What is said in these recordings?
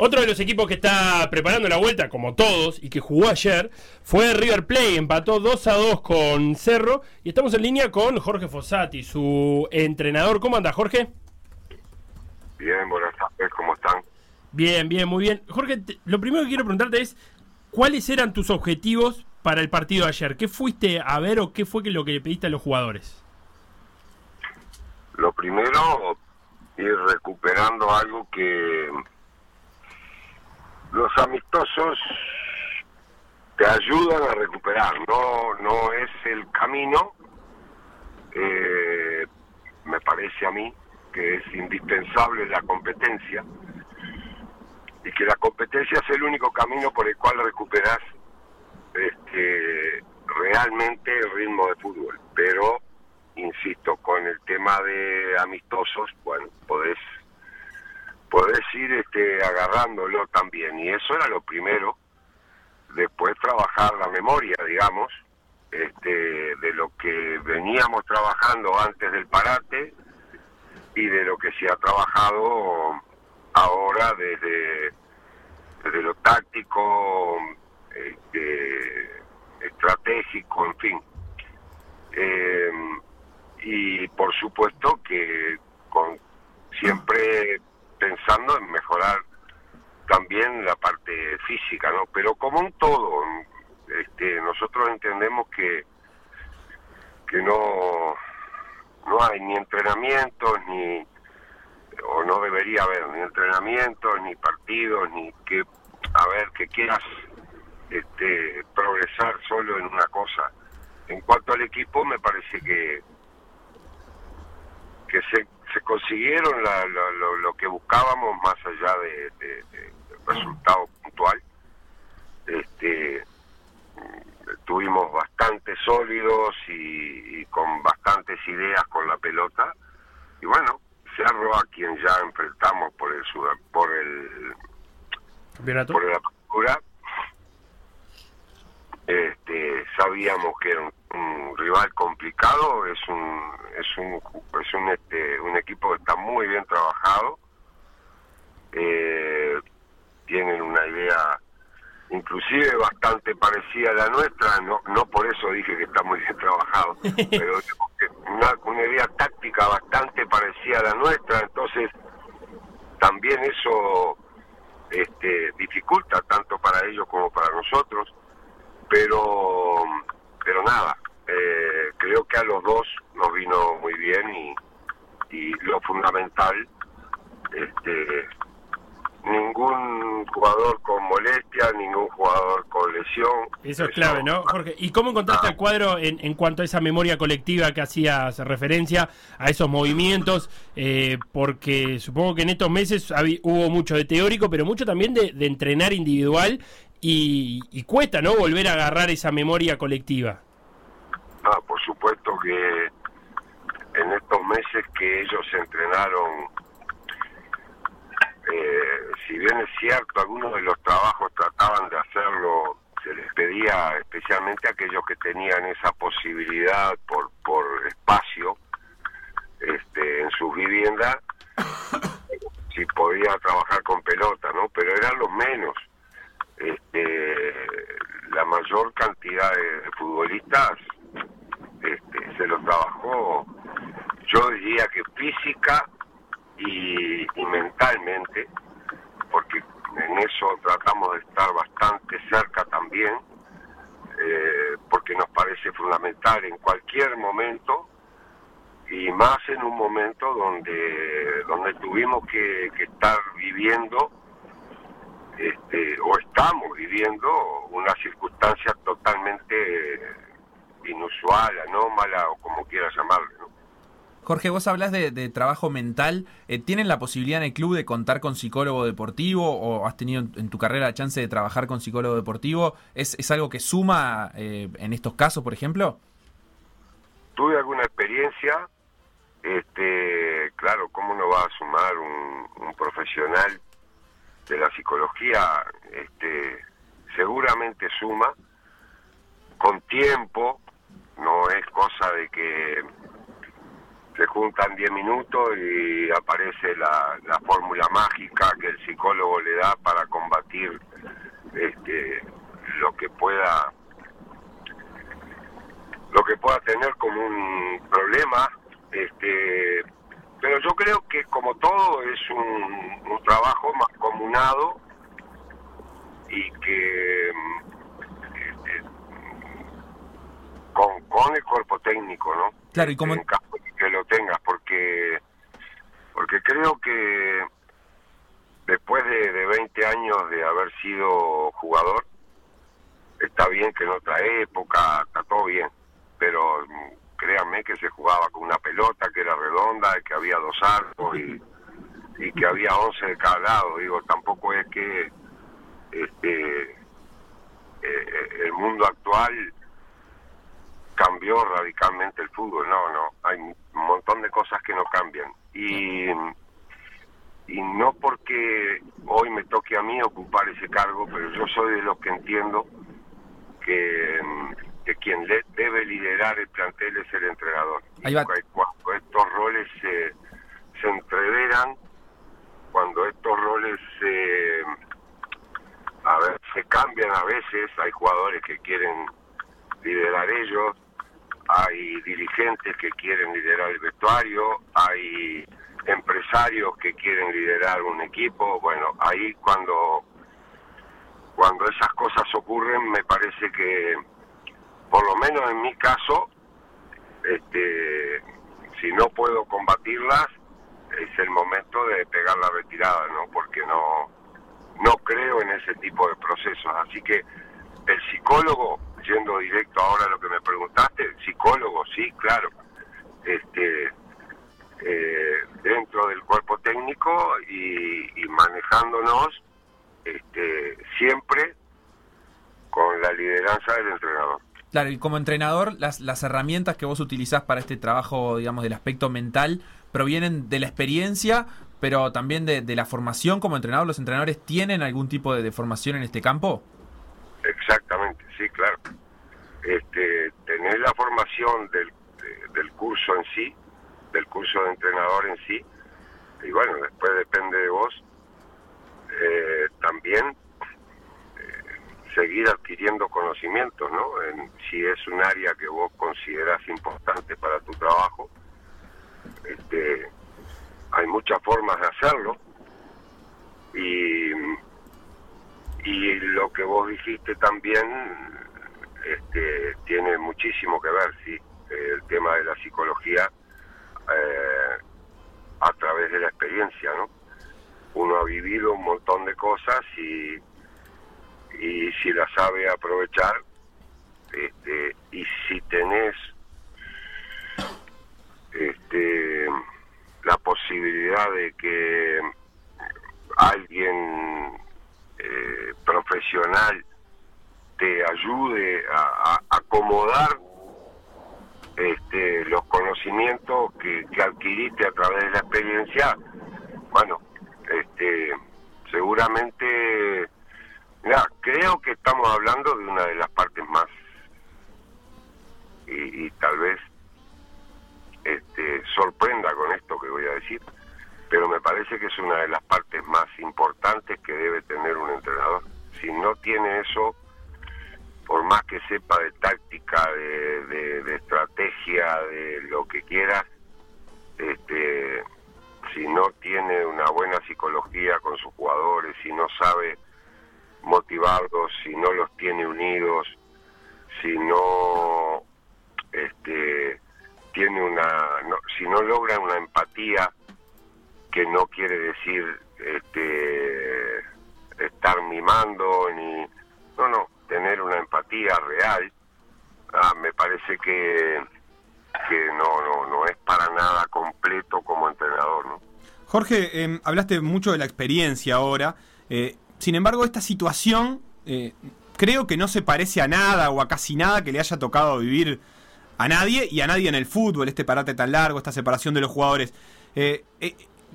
Otro de los equipos que está preparando la vuelta, como todos, y que jugó ayer, fue River Plate. Empató 2 a 2 con Cerro. Y estamos en línea con Jorge Fossati, su entrenador. ¿Cómo anda, Jorge? Bien, buenas tardes, ¿cómo están? Bien, bien, muy bien. Jorge, lo primero que quiero preguntarte es, ¿cuáles eran tus objetivos para el partido de ayer? ¿Qué fuiste a ver o qué fue lo que le pediste a los jugadores? Lo primero, ir recuperando algo que los amistosos te ayudan a recuperar, no, no es el camino, eh, me parece a mí que es indispensable la competencia y que la competencia es el único camino por el cual recuperas este, realmente el ritmo de fútbol. Pero, insisto, con el tema de amistosos, bueno, podés podés ir este, agarrándolo también. Y eso era lo primero. Después trabajar la memoria, digamos, este, de lo que veníamos trabajando antes del parate y de lo que se ha trabajado ahora desde, desde lo táctico, este, estratégico, en fin. Eh, y por supuesto que con siempre pensando en mejorar también la parte física, ¿no? Pero como un todo, este, nosotros entendemos que que no no hay ni entrenamientos ni o no debería haber ni entrenamientos ni partidos ni que a ver que quieras este, progresar solo en una cosa. En cuanto al equipo, me parece que que se consiguieron lo, que buscábamos más allá de, del resultado puntual. Este, estuvimos bastante sólidos y, con bastantes ideas con la pelota. Y bueno, Cerro a quien ya enfrentamos por el por el por la apertura, este, sabíamos que era un, rival complicado, es un es un es un este, un equipo que está muy bien trabajado, eh, tienen una idea inclusive bastante parecida a la nuestra, no no por eso dije que está muy bien trabajado, pero una, una idea táctica bastante parecida a la nuestra, entonces también eso este, dificulta tanto para ellos como para nosotros pero pero nada eh, creo que a los dos nos vino muy bien y, y lo fundamental este ningún jugador con molestia, ningún jugador con lesión. Eso es clave, ¿no, Jorge? ¿Y cómo encontraste el cuadro en, en, cuanto a esa memoria colectiva que hacías referencia, a esos movimientos? Eh, porque supongo que en estos meses hubo mucho de teórico, pero mucho también de, de entrenar individual y, cuesta, ¿no? Volver a agarrar esa memoria colectiva. Ah, por supuesto que en estos meses que ellos entrenaron, eh, si bien es cierto, algunos de los trabajos trataban de hacerlo, se les pedía especialmente a aquellos que tenían esa posibilidad por, por espacio este, en sus viviendas, si podía trabajar con pelota, ¿no? Pero eran los menos este, la mayor cantidad de, futbolistas este, se los trabajó, yo diría que física y, mentalmente, porque en eso tratamos de estar bastante cerca también, eh, porque nos parece fundamental en cualquier momento y más en un momento donde donde tuvimos que, que estar viviendo este, o estamos viviendo una circunstancia totalmente inusual, anómala o como quieras llamarlo. Jorge, vos hablas de, trabajo mental. Eh, ¿Tienen la posibilidad en el club de contar con psicólogo deportivo o has tenido en tu carrera la chance de trabajar con psicólogo deportivo? ¿Es, es algo que suma eh, en estos casos, por ejemplo? Tuve alguna experiencia. Este, claro, ¿cómo no va a sumar un, un profesional de la psicología este, seguramente suma con tiempo, no es cosa de que se juntan 10 minutos y aparece la, la fórmula mágica que el psicólogo le da para combatir este, lo que pueda lo que pueda tener como un problema este pero yo creo que como todo es un, un trabajo más comunado y que este, con, con el cuerpo técnico no claro y como en caso que lo tengas porque porque creo que después de, de 20 años de haber sido jugador está bien que en otra época está todo bien pero créanme que se jugaba con una pelota que era redonda, que había dos arcos y, y que había 11 de cada lado. Digo, tampoco es que este eh, el mundo actual cambió radicalmente el fútbol, no, no, hay un montón de cosas que no cambian. Y, y no porque hoy me toque a mí ocupar ese cargo, pero yo soy de los que entiendo que que quien le, debe liderar el plantel es el entrenador. Ahí va. Y cuando estos roles se, se entreveran, cuando estos roles se, a ver, se cambian a veces, hay jugadores que quieren liderar ellos, hay dirigentes que quieren liderar el vestuario, hay empresarios que quieren liderar un equipo, bueno, ahí cuando cuando esas cosas ocurren me parece que por lo menos en mi caso, este, si no puedo combatirlas, es el momento de pegar la retirada, ¿no? Porque no, no creo en ese tipo de procesos. Así que el psicólogo, yendo directo ahora a lo que me preguntaste, psicólogo, sí, claro, este, eh, dentro del cuerpo técnico y, y manejándonos este, siempre con la lideranza del entrenador. Claro, y como entrenador, las, las herramientas que vos utilizás para este trabajo, digamos, del aspecto mental, provienen de la experiencia, pero también de, de la formación como entrenador. ¿Los entrenadores tienen algún tipo de, de formación en este campo? Exactamente, sí, claro. Este, tener la formación del, de- del curso en sí, del curso de entrenador en sí, y bueno, después depende de vos, eh, también eh, seguir adquiriendo conocimientos, ¿no? En, si es un área que vos considerás importante para tu trabajo, este, hay muchas formas de hacerlo, y y lo que vos dijiste también este, tiene muchísimo que ver, sí, el tema de la psicología eh, a través de la experiencia, ¿no? Uno ha vivido un montón de cosas y, y si la sabe aprovechar, este, y si tenés este, la posibilidad de que alguien eh, profesional te ayude a, acomodar este, los conocimientos que, que adquiriste a través de la experiencia, bueno, este, seguramente, creo que estamos hablando de una de las partes más, y, y tal vez este, sorprenda con esto que voy a decir, pero me parece que es una de las partes más importantes que debe tener un entrenador. Si no tiene eso, por más que sepa de táctica, de, estrategia, de lo que quiera, este, si no tiene una buena psicología con sus jugadores, si no sabe motivarlos, si no los tiene unidos, si no este, tiene una, no- si no logra una empatía, que no quiere decir este, estar mimando ni no no tener una empatía real ah, me parece que que no no no es para nada completo como entrenador no Jorge, eh, hablaste mucho de la experiencia ahora. eh, sin embargo, esta situación eh, creo que no se parece a nada o a casi nada que le haya tocado vivir a nadie y a nadie en el fútbol, este parate tan largo, esta separación de los jugadores. Eh,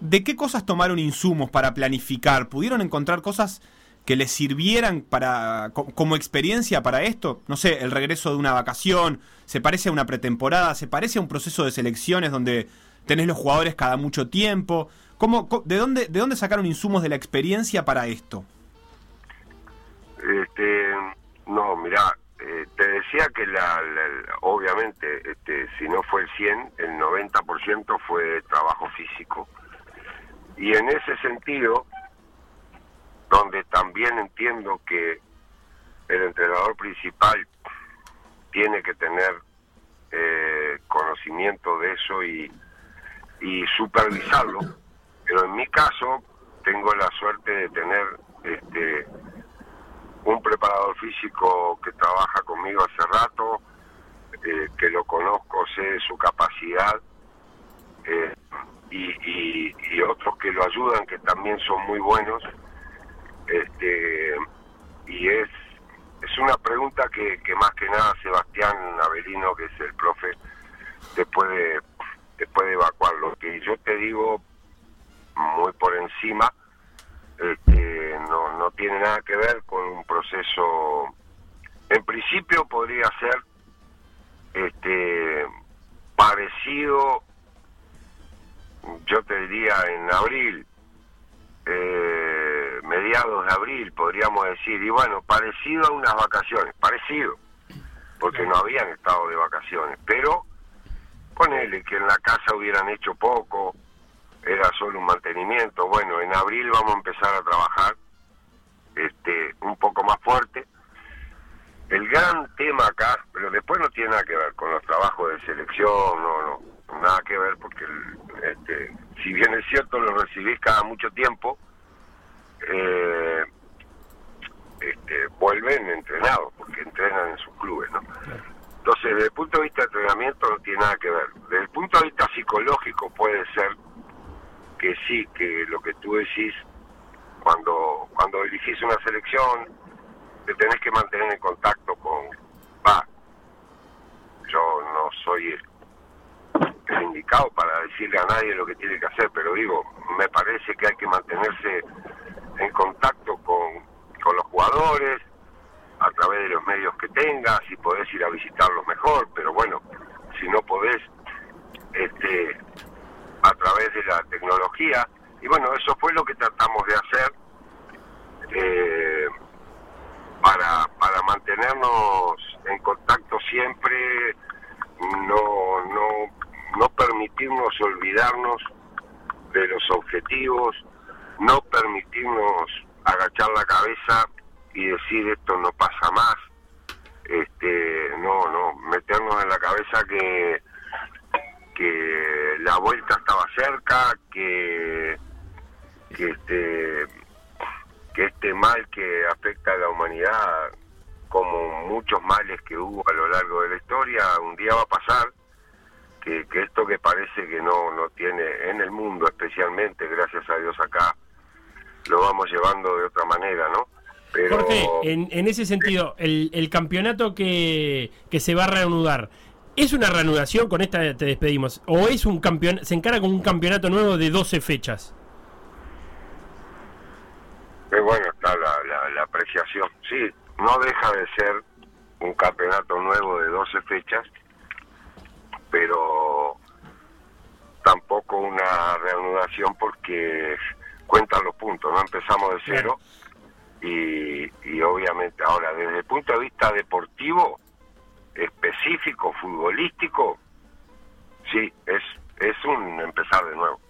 ¿De qué cosas tomaron insumos para planificar? ¿Pudieron encontrar cosas que les sirvieran para co- como experiencia para esto? No sé, el regreso de una vacación, se parece a una pretemporada, se parece a un proceso de selecciones donde tenés los jugadores cada mucho tiempo. ¿Cómo, de, dónde, ¿De dónde sacaron insumos de la experiencia para esto? Este, no, mira, eh, te decía que la- obviamente, este, si no fue el 100, el 90% fue trabajo físico. Y en ese sentido, donde también entiendo que el entrenador principal tiene que tener eh, conocimiento de eso y, y supervisarlo, pero en mi caso tengo la suerte de tener este, un preparador físico que trabaja conmigo hace rato, eh, que lo conozco, sé su capacidad, eh, y otros que lo ayudan, que también son muy buenos. Este, y es, es una pregunta que, que más que nada Sebastián Avelino, que es el profe, te puede, te puede evacuar. Lo que yo te digo muy por encima, este, no, no tiene nada que ver con un proceso, en principio podría ser este, parecido, yo te diría en abril, eh, mediados de abril podríamos decir, y bueno, parecido a unas vacaciones, parecido, porque no habían estado de vacaciones, pero ponele que en la casa hubieran hecho poco, era solo un mantenimiento. Bueno, en abril vamos a empezar a trabajar este un poco más fuerte. El gran tema acá, pero después no tiene nada que ver con los trabajos de selección, no, no, nada que ver porque el- este, si bien es cierto lo recibís cada mucho tiempo, eh, este, vuelven entrenados porque entrenan en sus clubes, ¿no? Entonces, desde el punto de vista de entrenamiento no tiene nada que ver. Desde el punto de vista psicológico puede ser que sí, que lo que tú decís, cuando, cuando dirigís una selección, te tenés que mantener en contacto con, va, yo no soy el, indicado para decirle a nadie lo que tiene que hacer, pero digo, me parece que hay que mantenerse en contacto con, con los jugadores, a través de los medios que tengas, si podés ir a visitarlos mejor, pero bueno, si no podés, este, a través de la tecnología. Y bueno, eso fue lo que tratamos de hacer eh, para, para mantenernos en contacto siempre, no, no, no permitirnos olvidarnos de los objetivos, permitirnos agachar la cabeza y decir esto no pasa más, este, no, no, meternos en la cabeza que que la vuelta estaba cerca, que, que este que este mal que afecta a la humanidad, como muchos males que hubo a lo largo de la historia, un día va a pasar, que, que esto que parece que no, no tiene, en el mundo especialmente, gracias a Dios acá, lo vamos llevando de otra manera, ¿no? Pero Jorge, en, en ese sentido, el, el campeonato que, que se va a reanudar, ¿es una reanudación? Con esta te despedimos. ¿O es un campeón, se encara con un campeonato nuevo de 12 fechas? Qué bueno está la, la, la apreciación. Sí, no deja de ser un campeonato nuevo de 12 fechas, pero tampoco una reanudación porque cuentan los puntos, no empezamos de cero y, y obviamente ahora desde el punto de vista deportivo, específico, futbolístico, sí, es, es un empezar de nuevo.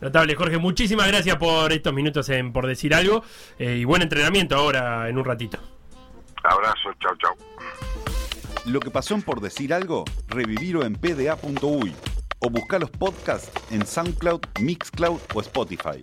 Notable, Jorge, muchísimas gracias por estos minutos en Por Decir Algo eh, y buen entrenamiento ahora en un ratito. Abrazo, chau, chau. Lo que pasó en Por Decir Algo, revivirlo en pda.uy o buscar los podcasts en SoundCloud, Mixcloud o Spotify.